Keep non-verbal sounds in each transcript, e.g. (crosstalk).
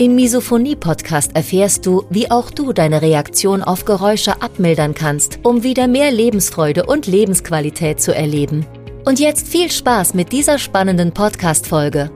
Im Misophonie-Podcast erfährst du, wie auch du deine Reaktion auf Geräusche abmildern kannst, um wieder mehr Lebensfreude und Lebensqualität zu erleben. Und jetzt viel Spaß mit dieser spannenden Podcast-Folge.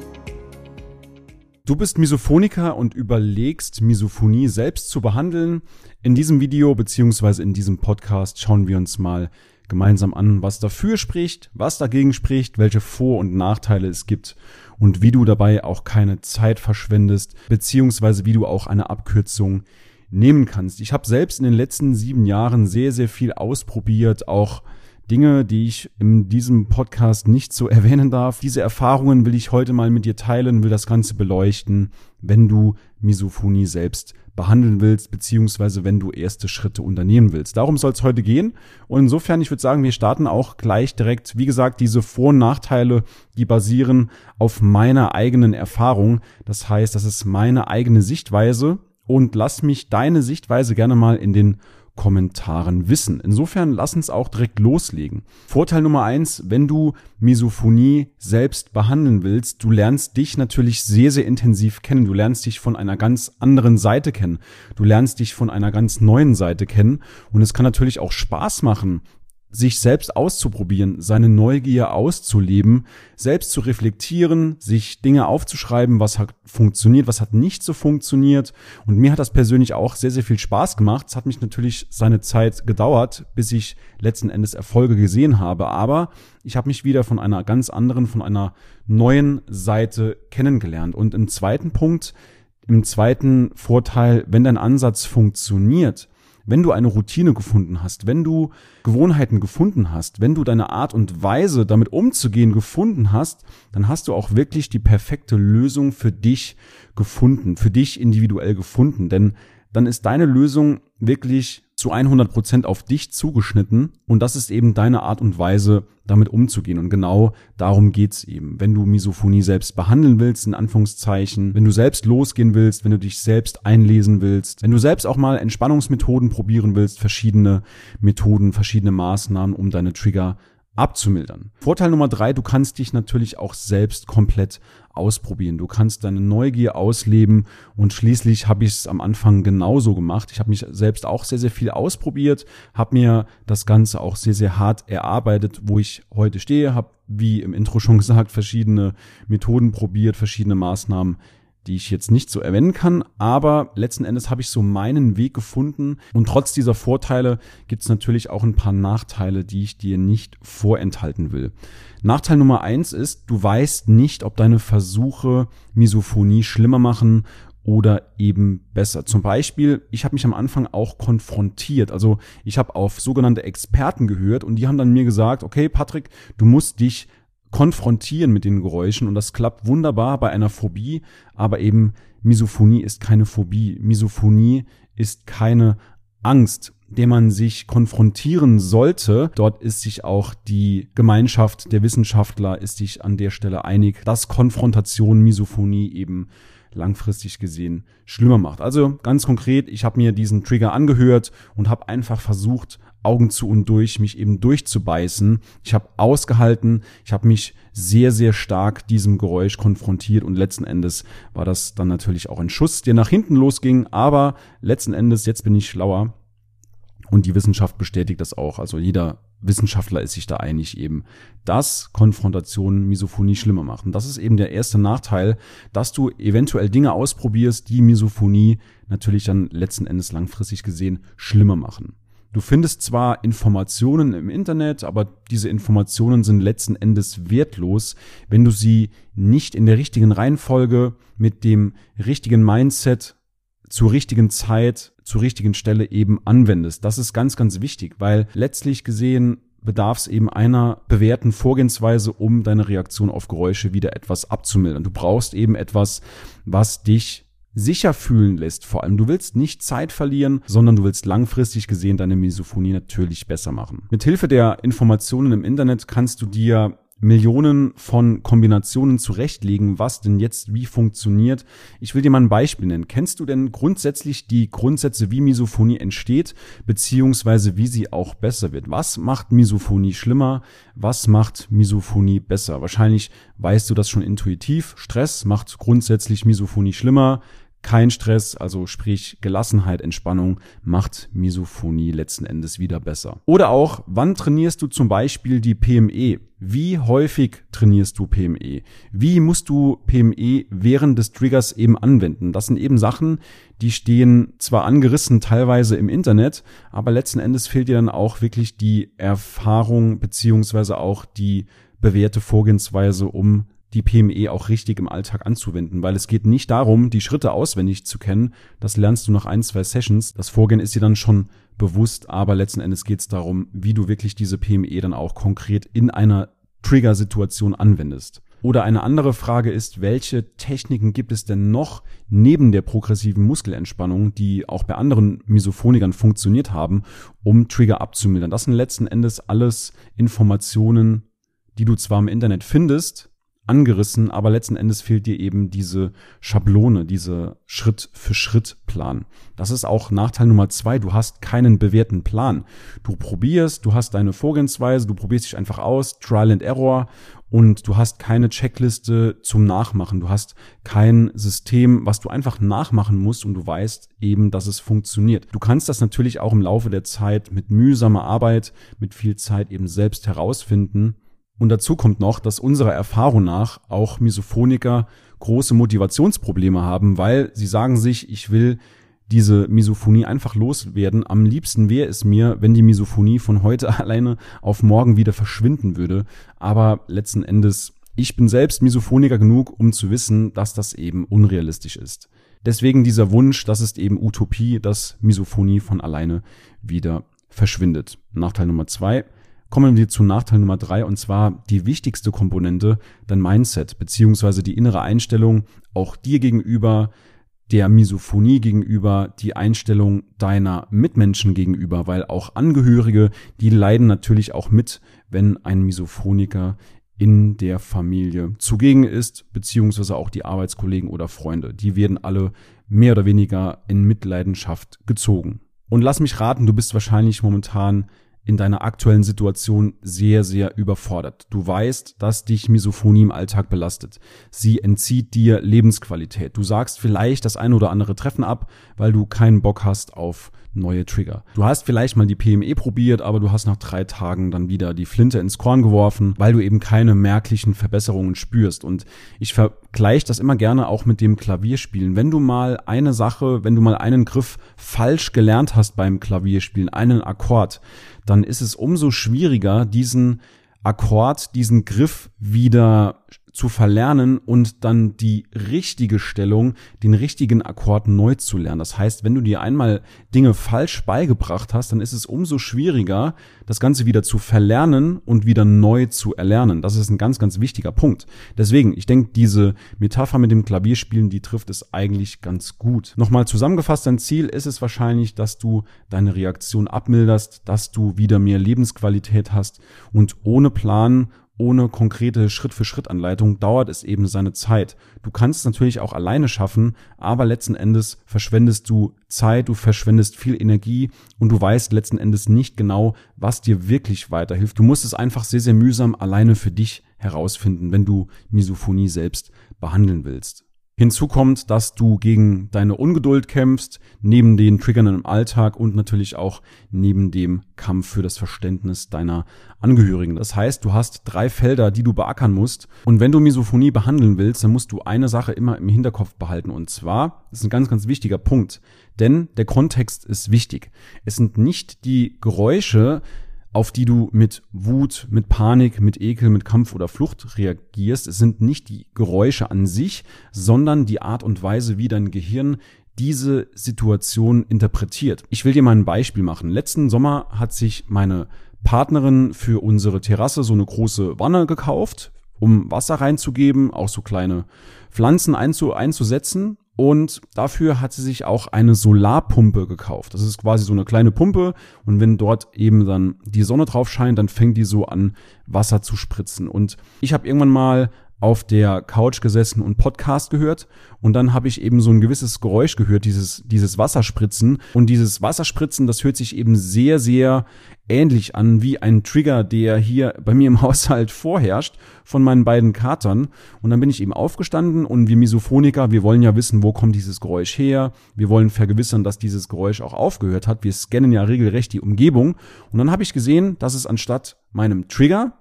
Du bist Misophoniker und überlegst, Misophonie selbst zu behandeln. In diesem Video bzw. in diesem Podcast schauen wir uns mal gemeinsam an, was dafür spricht, was dagegen spricht, welche Vor- und Nachteile es gibt und wie du dabei auch keine Zeit verschwendest, beziehungsweise wie du auch eine Abkürzung nehmen kannst. Ich habe selbst in den letzten sieben Jahren sehr, sehr viel ausprobiert, auch Dinge, die ich in diesem Podcast nicht so (laughs) erwähnen darf. Diese Erfahrungen will ich heute mal mit dir teilen, will das Ganze beleuchten, wenn du Misophonie selbst behandeln willst, beziehungsweise wenn du erste Schritte unternehmen willst. Darum soll es heute gehen. Und insofern, ich würde sagen, wir starten auch gleich direkt. Wie gesagt, diese Vor- und Nachteile, die basieren auf meiner eigenen Erfahrung. Das heißt, das ist meine eigene Sichtweise. Und lass mich deine Sichtweise gerne mal in den Kommentaren wissen. Insofern lass uns auch direkt loslegen. Vorteil Nummer eins, wenn du Misophonie selbst behandeln willst, du lernst dich natürlich sehr, sehr intensiv kennen. Du lernst dich von einer ganz anderen Seite kennen. Du lernst dich von einer ganz neuen Seite kennen. Und es kann natürlich auch Spaß machen, sich selbst auszuprobieren, seine Neugier auszuleben, selbst zu reflektieren, sich Dinge aufzuschreiben, was hat funktioniert, was hat nicht so funktioniert. Und mir hat das persönlich auch sehr, sehr viel Spaß gemacht. Es hat mich natürlich seine Zeit gedauert, bis ich letzten Endes Erfolge gesehen habe. Aber ich habe mich wieder von einer ganz anderen, von einer neuen Seite kennengelernt. Und im zweiten Punkt, im zweiten Vorteil, wenn dein Ansatz funktioniert, wenn du eine Routine gefunden hast, wenn du Gewohnheiten gefunden hast, wenn du deine Art und Weise damit umzugehen gefunden hast, dann hast du auch wirklich die perfekte Lösung für dich gefunden, für dich individuell gefunden. Denn dann ist deine Lösung wirklich zu 100 Prozent auf dich zugeschnitten und das ist eben deine Art und Weise, damit umzugehen. Und genau darum geht's eben. Wenn du Misophonie selbst behandeln willst, in Anführungszeichen, wenn du selbst losgehen willst, wenn du dich selbst einlesen willst, wenn du selbst auch mal Entspannungsmethoden probieren willst, verschiedene Methoden, verschiedene Maßnahmen, um deine Trigger abzumildern. Vorteil Nummer drei, du kannst dich natürlich auch selbst komplett ausprobieren. Du kannst deine Neugier ausleben und schließlich habe ich es am Anfang genauso gemacht. Ich habe mich selbst auch sehr, sehr viel ausprobiert, habe mir das Ganze auch sehr, sehr hart erarbeitet, wo ich heute stehe, habe, wie im Intro schon (laughs) gesagt, verschiedene Methoden probiert, verschiedene Maßnahmen die ich jetzt nicht so erwähnen kann, aber letzten Endes habe ich so meinen Weg gefunden und trotz dieser Vorteile gibt es natürlich auch ein paar Nachteile, die ich dir nicht vorenthalten will. Nachteil Nummer eins ist, du weißt nicht, ob deine Versuche Misophonie schlimmer machen oder eben besser. Zum Beispiel, ich habe mich am Anfang auch konfrontiert. Also ich habe auf sogenannte Experten gehört und die haben dann mir gesagt, okay, Patrick, du musst dich konfrontieren mit den Geräuschen und das klappt wunderbar bei einer Phobie, aber eben Misophonie ist keine Phobie. Misophonie ist keine Angst, der man sich konfrontieren sollte. Dort ist sich auch die Gemeinschaft der Wissenschaftler ist sich an der Stelle einig, dass Konfrontation Misophonie eben langfristig gesehen schlimmer macht. Also ganz konkret, ich habe mir diesen Trigger angehört und habe einfach versucht, Augen zu und durch, mich eben durchzubeißen. Ich habe ausgehalten, ich habe mich sehr, sehr stark diesem Geräusch konfrontiert und letzten Endes war das dann natürlich auch ein Schuss, der nach hinten losging, aber letzten Endes, jetzt bin ich schlauer und die Wissenschaft bestätigt das auch. Also jeder Wissenschaftler ist sich da einig eben, dass Konfrontation Misophonie schlimmer machen. Das ist eben der erste Nachteil, dass du eventuell Dinge ausprobierst, die Misophonie natürlich dann letzten Endes langfristig gesehen schlimmer machen. Du findest zwar Informationen im Internet, aber diese Informationen sind letzten Endes wertlos, wenn du sie nicht in der richtigen Reihenfolge mit dem richtigen Mindset zur richtigen Zeit, zur richtigen Stelle eben anwendest. Das ist ganz, ganz wichtig, weil letztlich gesehen bedarf es eben einer bewährten Vorgehensweise, um deine Reaktion auf Geräusche wieder etwas abzumildern. Du brauchst eben etwas, was dich sicher fühlen lässt. Vor allem, du willst nicht Zeit verlieren, sondern du willst langfristig gesehen deine Misophonie natürlich besser machen. Mithilfe der Informationen im Internet kannst du dir Millionen von Kombinationen zurechtlegen, was denn jetzt wie funktioniert. Ich will dir mal ein Beispiel nennen. Kennst du denn grundsätzlich die Grundsätze, wie Misophonie entsteht, beziehungsweise wie sie auch besser wird? Was macht Misophonie schlimmer? Was macht Misophonie besser? Wahrscheinlich weißt du das schon intuitiv. Stress macht grundsätzlich Misophonie schlimmer kein Stress, also sprich Gelassenheit, Entspannung, macht Misophonie letzten Endes wieder besser. Oder auch, wann trainierst du zum Beispiel die PME? Wie häufig trainierst du PME? Wie musst du PME während des Triggers eben anwenden? Das sind eben Sachen, die stehen zwar angerissen teilweise im Internet, aber letzten Endes fehlt dir dann auch wirklich die Erfahrung beziehungsweise auch die bewährte Vorgehensweise, um die PME auch richtig im Alltag anzuwenden, weil es geht nicht darum, die Schritte auswendig zu kennen. Das lernst du nach ein, zwei Sessions. Das Vorgehen ist dir dann schon bewusst, aber letzten Endes geht es darum, wie du wirklich diese PME dann auch konkret in einer Trigger-Situation anwendest. Oder eine andere Frage ist, welche Techniken gibt es denn noch neben der progressiven Muskelentspannung, die auch bei anderen Misophonikern funktioniert haben, um Trigger abzumildern? Das sind letzten Endes alles Informationen, die du zwar im Internet findest, angerissen, aber letzten Endes fehlt dir eben diese Schablone, diese Schritt-für-Schritt-Plan. Das ist auch Nachteil Nummer zwei. Du hast keinen bewährten Plan. Du probierst, du hast deine Vorgehensweise, du probierst dich einfach aus, Trial and Error und du hast keine Checkliste zum Nachmachen. Du hast kein System, was du einfach nachmachen musst und du weißt eben, dass es funktioniert. Du kannst das natürlich auch im Laufe der Zeit mit mühsamer Arbeit, mit viel Zeit eben selbst herausfinden. Und dazu kommt noch, dass unserer Erfahrung nach auch Misophoniker große Motivationsprobleme haben, weil sie sagen sich, ich will diese Misophonie einfach loswerden. Am liebsten wäre es mir, wenn die Misophonie von heute (laughs) alleine auf morgen wieder verschwinden würde. Aber letzten Endes, ich bin selbst Misophoniker genug, um zu wissen, dass das eben unrealistisch ist. Deswegen dieser Wunsch, das ist eben Utopie, dass Misophonie von alleine wieder verschwindet. Nachteil Nummer zwei, Kommen wir zu Nachteil Nummer drei und zwar die wichtigste Komponente, dein Mindset beziehungsweise die innere Einstellung auch dir gegenüber, der Misophonie gegenüber, die Einstellung deiner Mitmenschen gegenüber, weil auch Angehörige, die leiden natürlich auch mit, wenn ein Misophoniker in der Familie zugegen ist, beziehungsweise auch die Arbeitskollegen oder Freunde. Die werden alle mehr oder weniger in Mitleidenschaft gezogen. Und lass mich raten, du bist wahrscheinlich momentan in deiner aktuellen Situation sehr, sehr überfordert. Du weißt, dass dich Misophonie im Alltag belastet. Sie entzieht dir Lebensqualität. Du sagst vielleicht das eine oder andere Treffen ab, weil du keinen Bock hast auf neue Trigger. Du hast vielleicht mal die PME probiert, aber du hast nach drei Tagen dann wieder die Flinte ins Korn geworfen, weil du eben keine merklichen Verbesserungen spürst. Und ich vergleiche das immer gerne auch mit dem Klavierspielen. Wenn du mal eine Sache, wenn du mal einen Griff falsch gelernt hast beim Klavierspielen, einen Akkord, dann ist es umso schwieriger, diesen Akkord, diesen Griff wieder zu verlernen und dann die richtige Stellung, den richtigen Akkord neu zu lernen. Das heißt, wenn du dir einmal Dinge falsch beigebracht hast, dann ist es umso schwieriger, das Ganze wieder zu verlernen und wieder neu zu erlernen. Das ist ein ganz, ganz wichtiger Punkt. Deswegen, ich denke, diese Metapher mit dem Klavierspielen, die trifft es eigentlich ganz gut. Nochmal zusammengefasst, dein Ziel ist es wahrscheinlich, dass du deine Reaktion abmilderst, dass du wieder mehr Lebensqualität hast und ohne Plan ohne konkrete Schritt-für-Schritt-Anleitung dauert es eben seine Zeit. Du kannst es natürlich auch alleine schaffen, aber letzten Endes verschwendest du Zeit, du verschwendest viel Energie und du weißt letzten Endes nicht genau, was dir wirklich weiterhilft. Du musst es einfach sehr, sehr mühsam alleine für dich herausfinden, wenn du Misophonie selbst behandeln willst. Hinzu kommt, dass du gegen deine Ungeduld kämpfst, neben den Triggern im Alltag und natürlich auch neben dem Kampf für das Verständnis deiner Angehörigen. Das heißt, du hast drei Felder, die du beackern musst. Und wenn du Misophonie behandeln willst, dann musst du eine Sache immer im Hinterkopf behalten. Und zwar, das ist ein ganz, ganz wichtiger Punkt, denn der Kontext ist wichtig. Es sind nicht die Geräusche, auf die du mit Wut, mit Panik, mit Ekel, mit Kampf oder Flucht reagierst. Sind nicht die Geräusche an sich, sondern die Art und Weise, wie dein Gehirn diese Situation interpretiert. Ich will dir mal ein Beispiel machen. Letzten Sommer hat sich meine Partnerin für unsere Terrasse so eine große Wanne gekauft, um Wasser reinzugeben, auch so kleine Pflanzen einzu einzusetzen. Und dafür hat sie sich auch eine Solarpumpe gekauft. Das ist quasi so eine kleine Pumpe und wenn dort eben dann die Sonne drauf scheint, dann fängt die so an, Wasser zu spritzen. Und ich habe irgendwann mal auf der Couch gesessen und Podcast gehört. Und dann habe ich eben so ein gewisses Geräusch gehört, dieses, dieses Wasserspritzen. Und dieses Wasserspritzen, das hört sich eben sehr, sehr ähnlich an wie ein Trigger, der hier bei mir im (laughs) Haushalt vorherrscht von meinen beiden Katern. Und dann bin ich eben aufgestanden und wir Misophoniker, wir wollen ja wissen, wo kommt dieses Geräusch her, wir wollen vergewissern, dass dieses Geräusch auch aufgehört hat, wir scannen ja regelrecht die Umgebung. Und dann habe ich gesehen, dass es anstatt meinem Trigger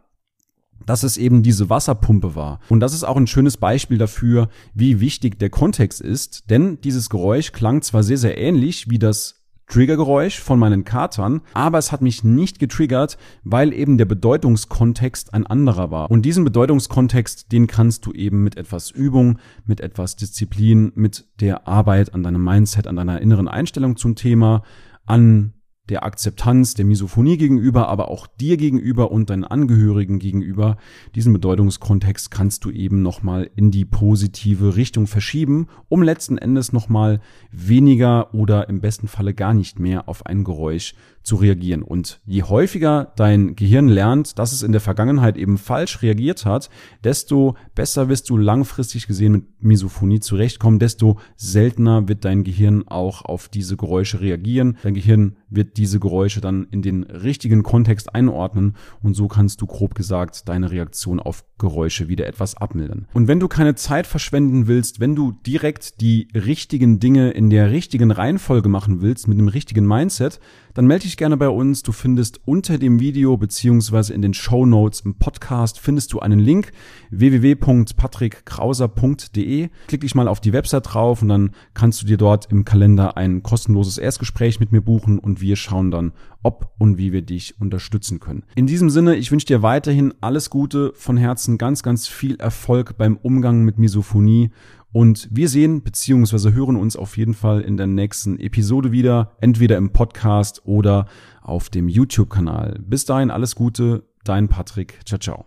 dass es eben diese Wasserpumpe war. Und das ist auch ein schönes Beispiel dafür, wie wichtig der Kontext ist, denn dieses Geräusch klang zwar sehr, sehr ähnlich wie das Triggergeräusch von meinen Katern, aber es hat mich nicht getriggert, weil eben der Bedeutungskontext ein anderer war. Und diesen Bedeutungskontext, den kannst du eben mit etwas Übung, mit etwas Disziplin, mit der Arbeit an deinem Mindset, an deiner inneren Einstellung zum Thema, an der Akzeptanz der Misophonie gegenüber, aber auch dir gegenüber und deinen Angehörigen gegenüber. Diesen Bedeutungskontext kannst du eben nochmal in die positive Richtung verschieben, um letzten Endes nochmal weniger oder im besten Falle gar nicht mehr auf ein Geräusch zu reagieren. Und je häufiger dein Gehirn lernt, dass es in der Vergangenheit eben falsch reagiert hat, desto besser wirst du langfristig gesehen mit Misophonie zurechtkommen, desto seltener wird dein Gehirn auch auf diese Geräusche reagieren. Dein Gehirn wird diese Geräusche dann in den richtigen Kontext einordnen und so kannst du grob gesagt deine Reaktion auf Geräusche wieder etwas abmildern. Und wenn du keine Zeit verschwenden willst, wenn du direkt die richtigen Dinge in der richtigen Reihenfolge machen willst, mit dem richtigen Mindset, dann melde dich gerne bei uns. Du findest unter dem Video beziehungsweise in den Show Notes im Podcast findest du einen Link www.patrickkrauser.de. Klick dich mal auf die Website drauf und dann kannst du dir dort im Kalender ein kostenloses Erstgespräch mit mir buchen und wir schauen dann, ob und wie wir dich unterstützen können. In diesem Sinne, ich wünsche dir weiterhin alles Gute von Herzen, ganz, ganz viel Erfolg beim Umgang mit Misophonie und wir sehen bzw. hören uns auf jeden Fall in der nächsten Episode wieder, entweder im Podcast oder auf dem YouTube-Kanal. Bis dahin alles Gute, dein Patrick. Ciao, ciao.